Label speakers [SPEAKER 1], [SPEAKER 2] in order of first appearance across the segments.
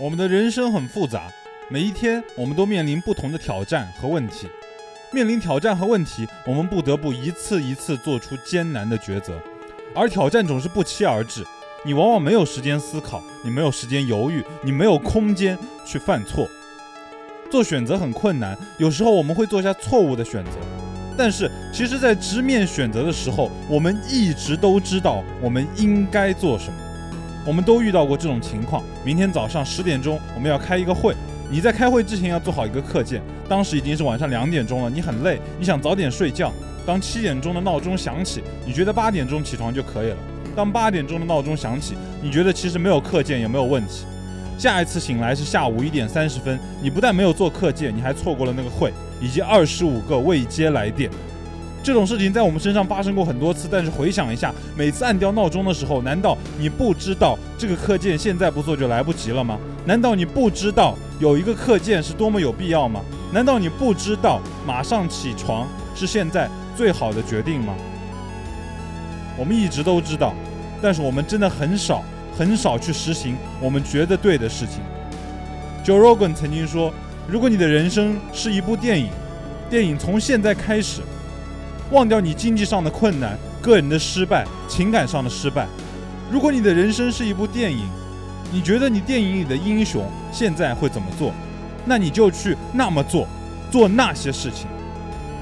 [SPEAKER 1] 我们的人生很复杂，每一天我们都面临不同的挑战和问题。面临挑战和问题，我们不得不一次一次做出艰难的抉择，而挑战总是不期而至，你往往没有时间思考，你没有时间犹豫，你没有空间去犯错。做选择很困难，有时候我们会做下错误的选择，但是其实，在直面选择的时候，我们一直都知道我们应该做什么。我们都遇到过这种情况。明天早上十点钟我们要开一个会，你在开会之前要做好一个课件。当时已经是晚上两点钟了，你很累，你想早点睡觉。当七点钟的闹钟响起，你觉得八点钟起床就可以了。当八点钟的闹钟响起，你觉得其实没有课件也没有问题。下一次醒来是下午一点三十分，你不但没有做课件，你还错过了那个会以及二十五个未接来电。这种事情在我们身上发生过很多次，但是回想一下，每次按掉闹钟的时候，难道你不知道这个课件现在不做就来不及了吗？难道你不知道有一个课件是多么有必要吗？难道你不知道马上起床是现在最好的决定吗？我们一直都知道，但是我们真的很少很少去实行我们觉得对的事情。Joe Rogan 曾经说：“如果你的人生是一部电影，电影从现在开始。”忘掉你经济上的困难、个人的失败、情感上的失败。如果你的人生是一部电影，你觉得你电影里的英雄现在会怎么做？那你就去那么做，做那些事情。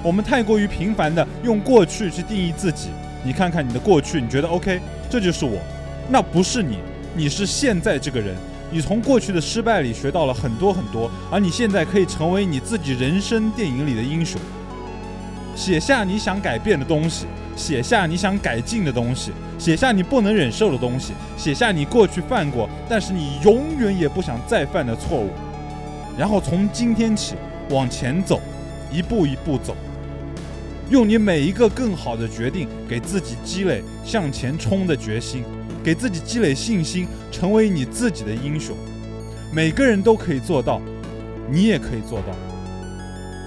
[SPEAKER 1] 我们太过于频繁的用过去去定义自己。你看看你的过去，你觉得 OK，这就是我。那不是你，你是现在这个人。你从过去的失败里学到了很多很多，而你现在可以成为你自己人生电影里的英雄。写下你想改变的东西，写下你想改进的东西，写下你不能忍受的东西，写下你过去犯过但是你永远也不想再犯的错误，然后从今天起往前走，一步一步走，用你每一个更好的决定给自己积累向前冲的决心，给自己积累信心，成为你自己的英雄。每个人都可以做到，你也可以做到。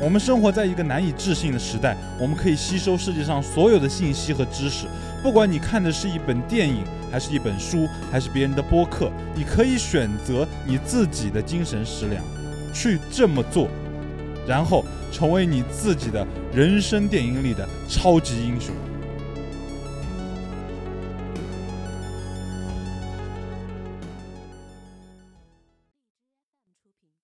[SPEAKER 1] 我们生活在一个难以置信的时代，我们可以吸收世界上所有的信息和知识。不管你看的是一本电影，还是一本书，还是别人的播客，你可以选择你自己的精神食粮，去这么做，然后成为你自己的人生电影里的超级英雄。